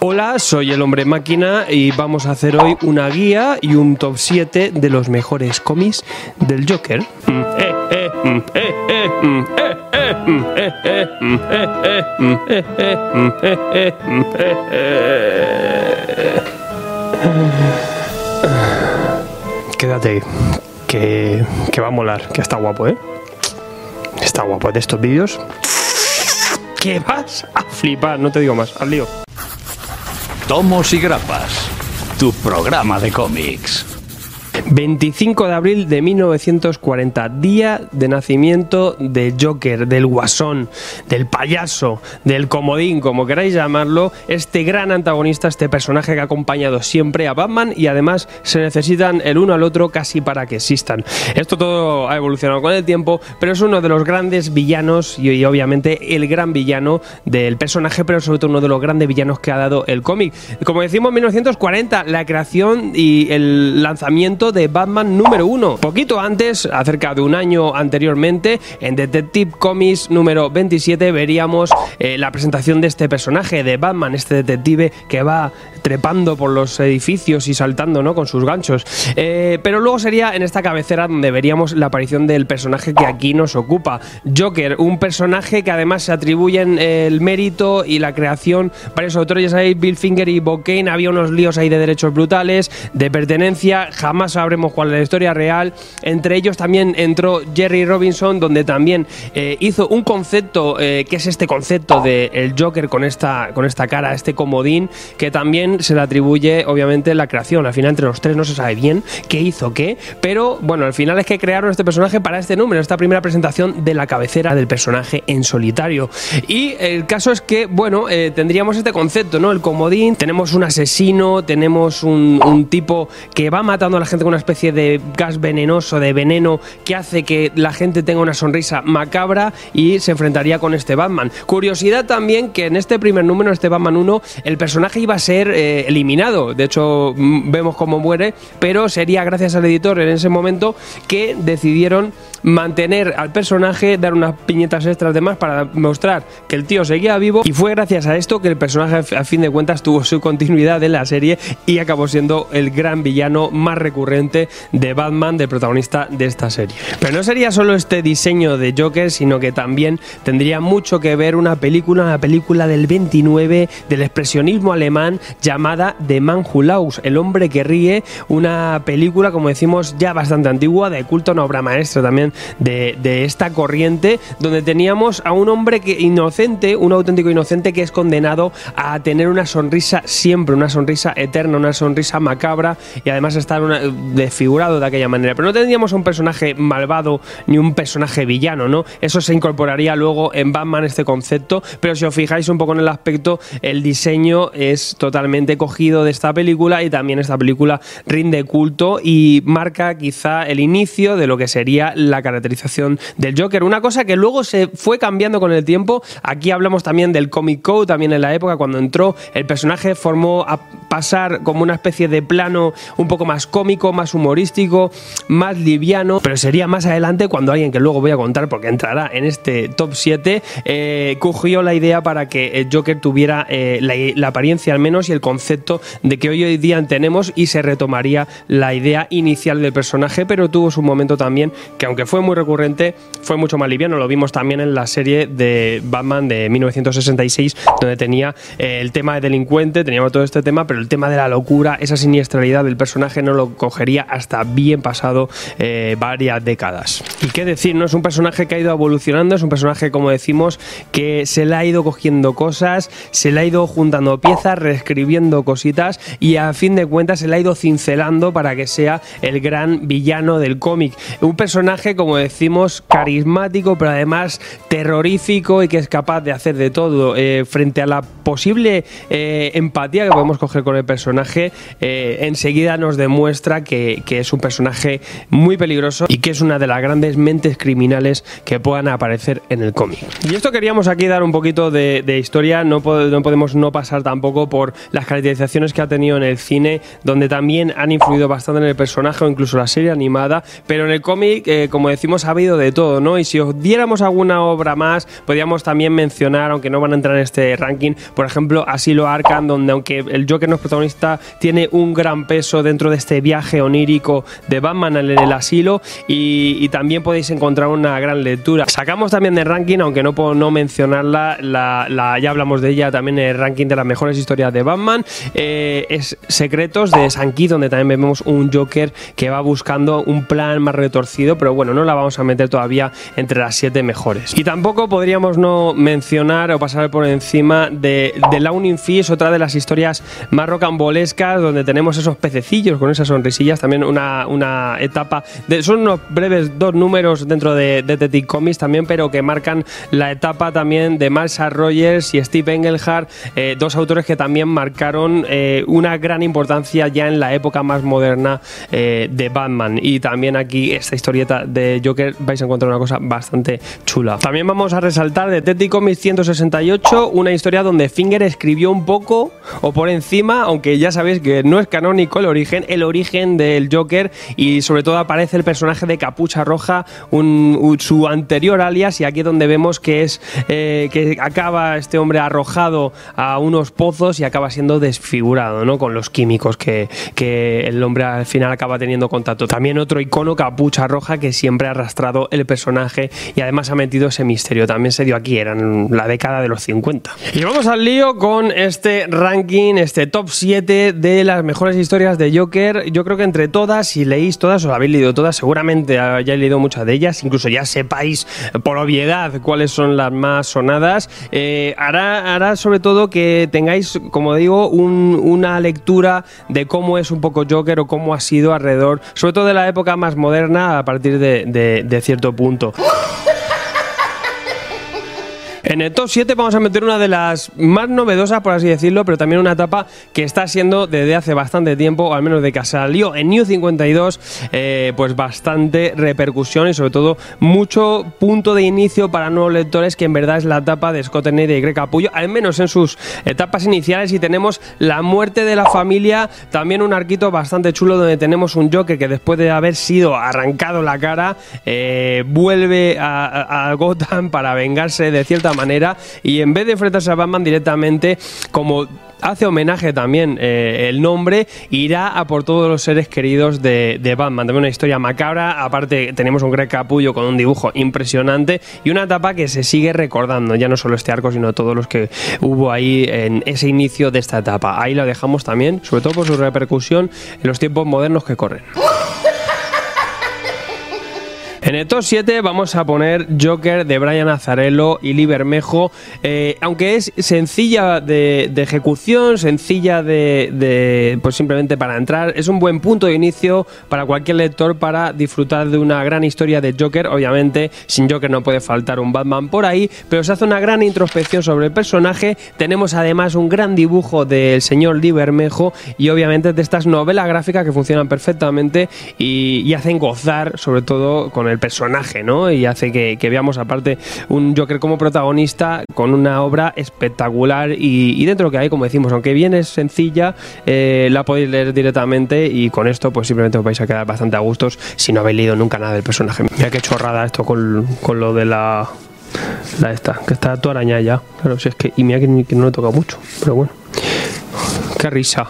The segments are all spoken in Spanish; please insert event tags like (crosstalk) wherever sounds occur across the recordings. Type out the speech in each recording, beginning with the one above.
Hola, soy el hombre máquina y vamos a hacer hoy una guía y un top 7 de los mejores cómics del Joker. Quédate que, que va a molar, que está guapo, ¿eh? Está guapo de estos vídeos. ¿Qué vas a flipar? No te digo más, al lío. Tomos y Grapas, tu programa de cómics. 25 de abril de 1940, día de nacimiento de Joker, del Guasón, del payaso, del comodín, como queráis llamarlo, este gran antagonista, este personaje que ha acompañado siempre a Batman y además se necesitan el uno al otro casi para que existan. Esto todo ha evolucionado con el tiempo, pero es uno de los grandes villanos y, obviamente el gran villano del personaje, pero sobre todo uno de los grandes villanos que ha dado el cómic. Como decimos, 1940, la creación y el lanzamiento de Batman número 1. Poquito antes, acerca de un año anteriormente, en Detective Comics número 27 veríamos eh, la presentación de este personaje, de Batman, este detective que va trepando por los edificios y saltando ¿no? con sus ganchos. Eh, pero luego sería en esta cabecera donde veríamos la aparición del personaje que aquí nos ocupa, Joker, un personaje que además se atribuyen el mérito y la creación varios autores, ya sabéis, Bill Finger y Bob había unos líos ahí de derechos brutales, de pertenencia, jamás sabremos cuál es la historia real. Entre ellos también entró Jerry Robinson, donde también eh, hizo un concepto, eh, que es este concepto del el Joker con esta, con esta cara, este comodín, que también se le atribuye obviamente la creación. Al final entre los tres no se sabe bien qué hizo qué, pero bueno, al final es que crearon este personaje para este número, esta primera presentación de la cabecera del personaje en solitario. Y el caso es que, bueno, eh, tendríamos este concepto, ¿no? El comodín, tenemos un asesino, tenemos un tipo que va matando a la gente una especie de gas venenoso, de veneno, que hace que la gente tenga una sonrisa macabra y se enfrentaría con este Batman. Curiosidad también que en este primer número, este Batman 1, el personaje iba a ser eh, eliminado. De hecho, mm, vemos cómo muere, pero sería gracias al editor en ese momento que decidieron mantener al personaje, dar unas piñetas extras de más para mostrar que el tío seguía vivo y fue gracias a esto que el personaje a fin de cuentas tuvo su continuidad en la serie y acabó siendo el gran villano más recurrente de Batman, del protagonista de esta serie. Pero no sería solo este diseño de Joker, sino que también tendría mucho que ver una película, una película del 29 del expresionismo alemán llamada The Man Who Laughs, El hombre que ríe, una película como decimos ya bastante antigua, de culto, una obra maestra también de, esta corriente, donde teníamos a un hombre que, inocente, un auténtico inocente que es condenado a tener una sonrisa siempre, una sonrisa eterna, una sonrisa macabra y además estar desfigurado de aquella manera. Pero no tendríamos un personaje malvado ni un personaje villano, ¿no? Eso se incorporaría luego en Batman este concepto, pero si os fijáis un poco en el aspecto, el diseño es totalmente cogido de esta película y también esta película rinde culto y marca quizá el inicio de lo que sería la caracterización del Joker. Una cosa que luego se fue cambiando con el tiempo. Aquí hablamos también del Comic Code, también en la época cuando entró el personaje formó a pasar como una especie de plano un poco más cómico, más humorístico, más liviano, pero sería más adelante cuando alguien que luego voy a contar porque entrará en este top 7 eh, cogió la idea para que Joker tuviera eh, la, la apariencia al menos y el concepto de que hoy día tenemos y se retomaría la idea inicial del personaje, pero tuvo su momento también que aunque fue muy recurrente, fue mucho más liviano. Lo vimos también en la serie de Batman de 1966, donde tenía eh, el tema de delincuente, teníamos todo este tema, pero el tema de la locura, esa siniestralidad del personaje no lo cogería hasta bien pasado eh, varias décadas. Y qué decir, ¿no? Es un personaje que ha ido evolucionando, es un personaje, como decimos, que se le ha ido cogiendo cosas, se le ha ido juntando piezas, reescribiendo cositas y a fin de cuentas se le ha ido cincelando para que sea el gran villano del cómic. Un personaje, como decimos, carismático, pero además terrorífico y que es capaz de hacer de todo. Eh, frente a la posible eh, empatía que podemos coger con el personaje, enseguida nos demuestra que, es un personaje muy peligroso y que es una de las grandes mentes criminales que puedan aparecer en el cómic. Y esto queríamos aquí dar un poquito de, historia, no, no podemos no pasar tampoco por las caracterizaciones que ha tenido en el cine, donde también han influido bastante en el personaje o incluso la serie animada, pero en el cómic, eh, como decimos, ha habido de todo, ¿no? Y si os diéramos alguna obra más, podríamos también mencionar, aunque no van a entrar en este ranking, por ejemplo, Asilo Arkham, donde aunque el Joker no es protagonista, tiene un gran peso dentro de este viaje onírico de Batman en el asilo y, también podéis encontrar una gran lectura. Sacamos también de ranking, aunque no puedo no mencionarla, la, ya hablamos de ella también en el ranking de las mejores historias de Batman, eh, es Secretos de Sankey, donde también vemos un Joker que va buscando un plan más retorcido, pero bueno, no la vamos a meter todavía entre las siete mejores. Y tampoco podríamos no mencionar o pasar por encima de, de Launin Fish, otra de las historias más rocambolescas, donde tenemos esos pececillos con esas sonrisillas, también una, una etapa, de, son unos breves dos números dentro de Detective Comics también, pero que marcan la etapa también de Marshall Rogers y Steve Engelhardt, eh, dos autores que también marcaron eh, una gran importancia ya en la época más moderna eh, de Batman. Y también aquí esta historieta de Joker vais a encontrar una cosa bastante chula. También vamos a resaltar Detective Comics 168, una historia donde Finger escribió un poco o por encima, aunque ya sabéis que no es canónico el origen, el origen del Joker y sobre todo aparece el personaje de Capucha Roja, un, su anterior alias y aquí es donde vemos que es eh, que acaba este hombre arrojado a unos pozos y acaba siendo desfigurado, ¿no? Con los químicos que, que el hombre al final acaba teniendo contacto. También otro icono Capucha Roja que siempre ha arrastrado el personaje y además ha metido ese misterio. También se dio aquí, eran la década de los 50. Y vamos al lío con este ranking, este top 7 de las mejores historias de Joker. Yo creo que entre todas, si leéis todas o habéis leído todas, seguramente he leído muchas de ellas, incluso ya sepáis por obviedad cuáles son las más sonadas. Eh, hará, sobre todo que tengáis, como digo, una lectura de cómo es un poco Joker o cómo ha sido alrededor, sobre todo de la época más moderna a partir de cierto punto. En el top 7 vamos a meter una de las más novedosas, por así decirlo, pero también una etapa que está siendo desde hace bastante tiempo, o al menos de que salió en New 52, eh, pues bastante repercusión y sobre todo mucho punto de inicio para nuevos lectores, que en verdad es la etapa de Scott Kennedy y Greg Capullo, al menos en sus etapas iniciales. Y tenemos la muerte de la familia, también un arquito bastante chulo donde tenemos un Joker que después de haber sido arrancado la cara, eh, vuelve a Gotham para vengarse de cierta manera y en vez de enfrentarse a Batman directamente, como hace homenaje también eh, el nombre, irá a por todos los seres queridos de, Batman. También una historia macabra, aparte tenemos un Greg Capullo con un dibujo impresionante y una etapa que se sigue recordando, ya no solo este arco, sino todos los que hubo ahí en ese inicio de esta etapa. Ahí lo dejamos también, sobre todo por su repercusión en los tiempos modernos que corren. En el top 7 vamos a poner Joker de Brian Azarello y Lee Bermejo, eh, aunque es sencilla de, ejecución, sencilla de, pues simplemente para entrar, es un buen punto de inicio para cualquier lector para disfrutar de una gran historia de Joker. Obviamente, sin Joker no puede faltar un Batman por ahí, pero se hace una gran introspección sobre el personaje. Tenemos además un gran dibujo del señor Lee Bermejo y obviamente de estas novelas gráficas que funcionan perfectamente y, y hacen gozar, sobre todo con el personaje, ¿no? Y hace que, veamos aparte un Joker como protagonista con una obra espectacular y, dentro que hay, como decimos, aunque bien es sencilla, eh, la podéis leer directamente y con esto pues simplemente os vais a quedar bastante a gustos si no habéis leído nunca nada del personaje. Mira qué chorrada esto con, lo de la... La esta, que está toda arañada ya. Claro, si es que... Y mira que, que no le toca mucho, pero bueno. Qué risa.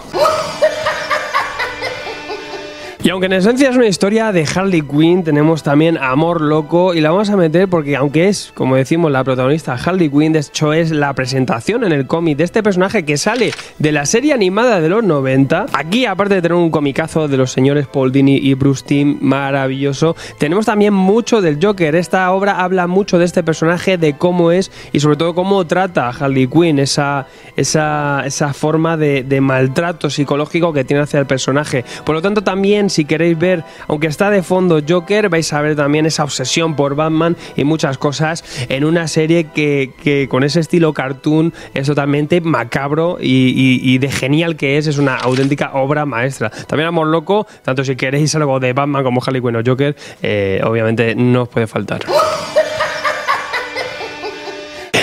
Aunque en esencia es una historia de Harley Quinn, tenemos también Amor Loco y la vamos a meter porque aunque es, como decimos, la protagonista Harley Quinn, de hecho es la presentación en el cómic de este personaje que sale de la serie animada de los 90. Aquí, aparte de tener un comicazo de los señores Paul Dini y Bruce Timm maravilloso, tenemos también mucho del Joker. Esta obra habla mucho de este personaje, de cómo es y sobre todo cómo trata a Harley Quinn, esa, esa, esa forma de, de maltrato psicológico que tiene hacia el personaje. Por lo tanto, también si queréis ver, aunque está de fondo Joker, vais a ver también esa obsesión por Batman y muchas cosas en una serie que, con ese estilo cartoon es totalmente macabro y, de genial que es, es una auténtica obra maestra. También Amor Loco, tanto si queréis algo de Batman como Harley Quinn o Joker, eh, obviamente no os puede faltar. (laughs)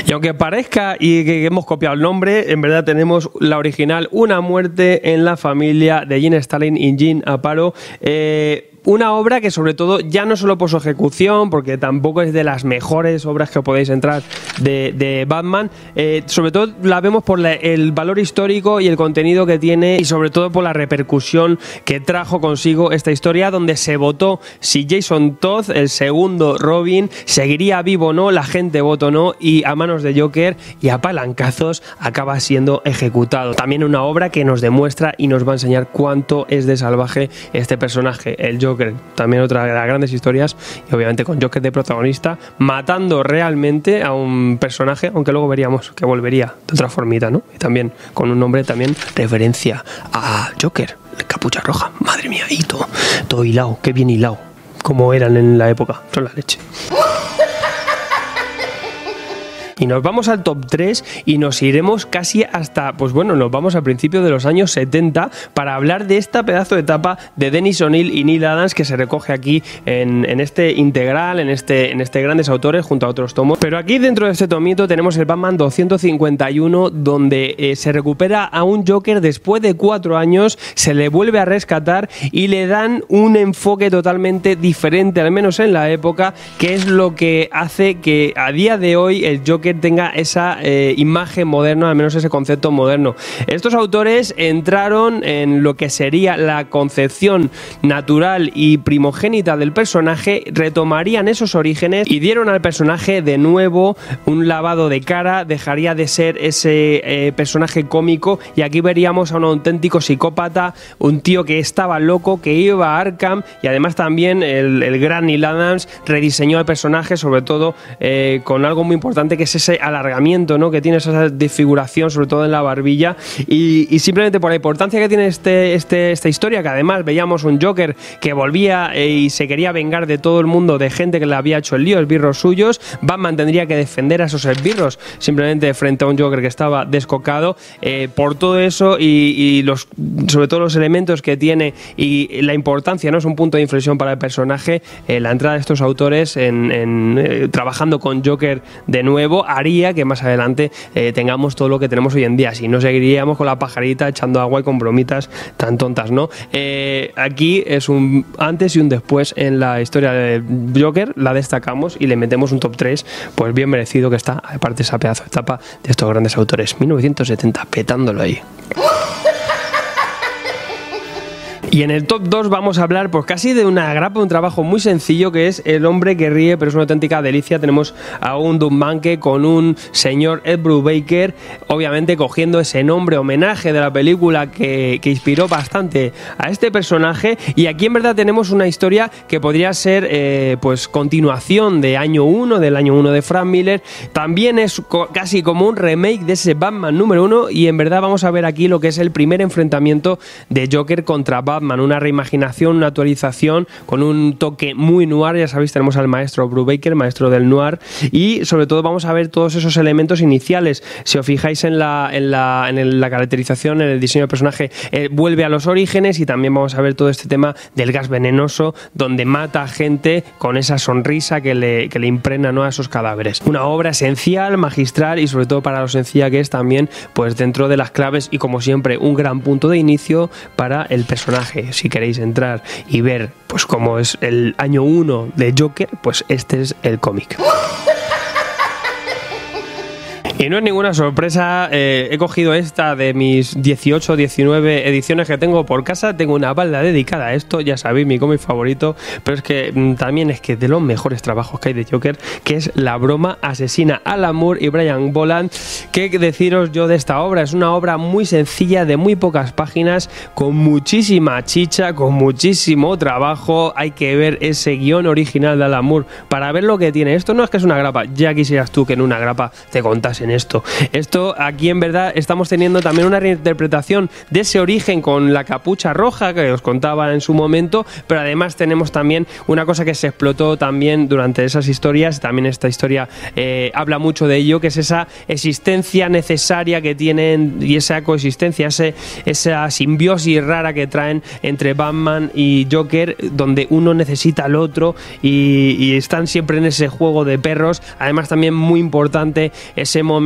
Y aunque parezca y que hemos copiado el nombre, en verdad tenemos la original Una muerte en la familia de Gene Stalin y Gene Aparo. Eh, una obra que sobre todo, ya no solo por su ejecución, porque tampoco es de las mejores obras que podéis entrar de, Batman, eh, sobre todo la vemos por el valor histórico y el contenido que tiene y sobre todo por la repercusión que trajo consigo esta historia donde se votó si Jason Todd, el segundo Robin, seguiría vivo o no, la gente votó no y a manos de Joker y a palancazos acaba siendo ejecutado. También una obra que nos demuestra y nos va a enseñar cuánto es de salvaje este personaje, el Joker también otra de las grandes historias, y obviamente con Joker de protagonista, matando realmente a un personaje, aunque luego veríamos que volvería de otra formita, ¿no? Y también con un nombre también referencia a Joker, capucha roja, madre mía, y todo, todo hilado, qué bien hilado, como eran en la época, son la leche. Y nos vamos al top 3 y nos iremos casi hasta, pues bueno, nos vamos al principio de los años 70 para hablar de esta pedazo de etapa de Dennis O'Neill y Neil Adams que se recoge aquí en, este integral, en este, en este grandes autores junto a otros tomos. Pero aquí dentro de este tomito tenemos el Batman 251 donde eh, se recupera a un Joker después de cuatro años, se le vuelve a rescatar y le dan un enfoque totalmente diferente, al menos en la época, que es lo que hace que a día de hoy el Joker tenga esa eh, imagen moderna, al menos ese concepto moderno. Estos autores entraron en lo que sería la concepción natural y primogénita del personaje, retomarían esos orígenes y dieron al personaje de nuevo un lavado de cara, dejaría de ser ese eh, personaje cómico y aquí veríamos a un auténtico psicópata, un tío que estaba loco, que iba a Arkham y además también el, gran Neil Adams rediseñó el personaje, sobre todo eh, con algo muy importante que es ese alargamiento ¿no? que tiene esa desfiguración, sobre todo en la barbilla, y, simplemente por la importancia que tiene este, este, esta historia, que además veíamos un Joker que volvía eh, y se quería vengar de todo el mundo, de gente que le había hecho el lío, esbirros suyos, Batman tendría que defender a esos esbirros simplemente frente a un Joker que estaba descocado, eh, por todo eso y, los, sobre todo los elementos que tiene y la importancia, ¿no? es un punto de inflexión para el personaje, eh, la entrada de estos autores en, trabajando con Joker de nuevo, haría que más adelante eh, tengamos todo lo que tenemos hoy en día. Si no seguiríamos con la pajarita echando agua y con bromitas tan tontas, ¿no? Eh, aquí es un antes y un después en la historia de Joker, la destacamos y le metemos un top 3, pues bien merecido que está, aparte esa pedazo de etapa de estos grandes autores. 1970, petándolo ahí. Y en el top 2 vamos a hablar pues casi de una grapa, un trabajo muy sencillo que es El hombre que ríe, pero es una auténtica delicia. Tenemos a un Dumbanke con un señor Ed Brubaker, obviamente cogiendo ese nombre, homenaje de la película que, inspiró bastante a este personaje. Y aquí en verdad tenemos una historia que podría ser eh, pues continuación de año 1, del año 1 de Frank Miller. También es casi como un remake de ese Batman número 1 y en verdad vamos a ver aquí lo que es el primer enfrentamiento de Joker contra Batman una reimaginación, una actualización con un toque muy noir. Ya sabéis, tenemos al maestro Brubaker, maestro del noir, y sobre todo vamos a ver todos esos elementos iniciales. Si os fijáis en la, en la, en la caracterización, en el diseño del personaje, eh, vuelve a los orígenes y también vamos a ver todo este tema del gas venenoso, donde mata a gente con esa sonrisa que le, que le impregna a esos cadáveres. Una obra esencial, magistral y sobre todo para lo sencilla que es también, pues dentro de las claves y como siempre, un gran punto de inicio para el personaje si queréis entrar y ver pues cómo es el año 1 de Joker, pues este es el cómic. Y no es ninguna sorpresa, eh, he cogido esta de mis 18 19 ediciones que tengo por casa, tengo una balda dedicada a esto, ya sabéis, mi cómic favorito, pero es que mm, también es que de los mejores trabajos que hay de Joker, que es La broma asesina Alan Moore y Brian Boland, ¿qué deciros yo de esta obra? Es una obra muy sencilla, de muy pocas páginas, con muchísima chicha, con muchísimo trabajo, hay que ver ese guion original de Alan Moore para ver lo que tiene. Esto no es que es una grapa, ya quisieras tú que en una grapa te contasen esto. Esto aquí en verdad estamos teniendo también una reinterpretación de ese origen con la capucha roja que os contaba en su momento, pero además tenemos también una cosa que se explotó también durante esas historias, también esta historia eh, habla mucho de ello, que es esa existencia necesaria que tienen y esa coexistencia, esa simbiosis rara que traen entre Batman y Joker, donde uno necesita al otro y, y están siempre en ese juego de perros. Además también muy importante ese momento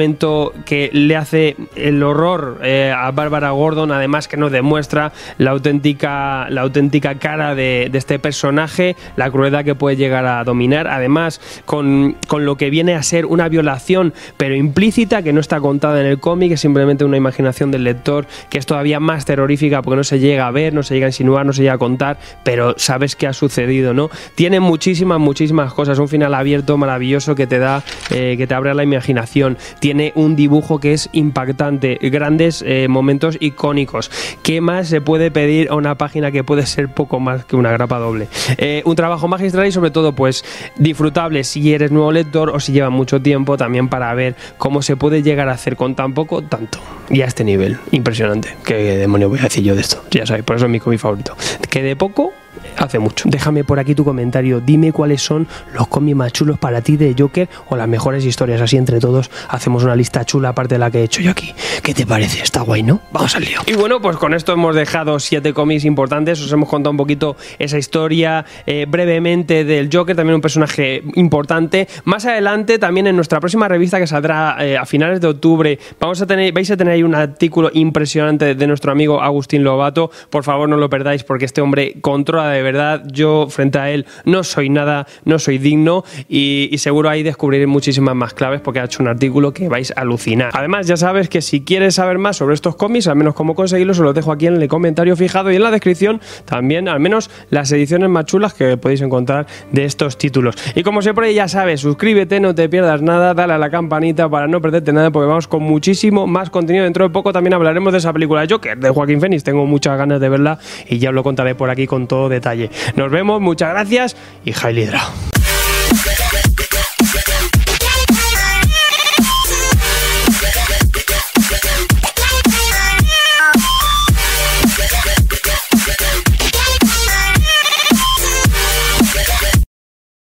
que le hace el horror eh, a Bárbara Gordon, además que nos demuestra la auténtica, la auténtica cara de, este personaje, la crueldad que puede llegar a dominar, además con, con, lo que viene a ser una violación, pero implícita, que no está contada en el cómic, es simplemente una imaginación del lector, que es todavía más terrorífica porque no se llega a ver, no se llega a insinuar, no se llega a contar, pero sabes qué ha sucedido, ¿no? Tiene muchísimas, muchísimas cosas, un final abierto maravilloso que te da, eh, que te abre la imaginación, tiene un dibujo que es impactante, grandes eh, momentos icónicos. ¿Qué más se puede pedir a una página que puede ser poco más que una grapa doble? Eh, un trabajo magistral y sobre todo pues disfrutable si eres nuevo lector o si lleva mucho tiempo también para ver cómo se puede llegar a hacer con tan poco, tanto. Y a este nivel, impresionante. ¿Qué demonio voy a decir yo de esto? Ya sabéis, por eso es mi cómic favorito. Que de poco hace mucho. Déjame por aquí tu comentario. Dime cuáles son los cómics más chulos para ti de Joker o las mejores historias. Así entre todos hacemos una lista chula aparte de la que he hecho yo aquí. ¿Qué te parece? Está guay, ¿no? Vamos al lío. Y bueno, pues con esto hemos dejado siete cómics importantes. Os hemos contado un poquito esa historia eh, brevemente del Joker, también un personaje importante. Más adelante, también en nuestra próxima revista que saldrá eh, a finales de octubre, vamos a tener, vais a tener ahí un artículo impresionante de nuestro amigo Agustín Lobato. Por favor, no lo perdáis porque este hombre controla verdad. Yo frente a él no soy nada, no soy digno y, seguro ahí descubriré muchísimas más claves porque ha hecho un artículo que vais a alucinar. Además, ya sabes que si quieres saber más sobre estos cómics, al menos cómo conseguirlos, os los dejo aquí en el comentario fijado y en la descripción también, al menos las ediciones más chulas que podéis encontrar de estos títulos. Y como siempre, ya sabes, suscríbete, no te pierdas nada, dale a la campanita para no perderte nada porque vamos con muchísimo más contenido. Dentro de poco también hablaremos de esa película de Joker de Joaquín Phoenix. Tengo muchas ganas de verla y ya os lo contaré por aquí con todo detalle. Nos vemos, muchas gracias y Hailidra.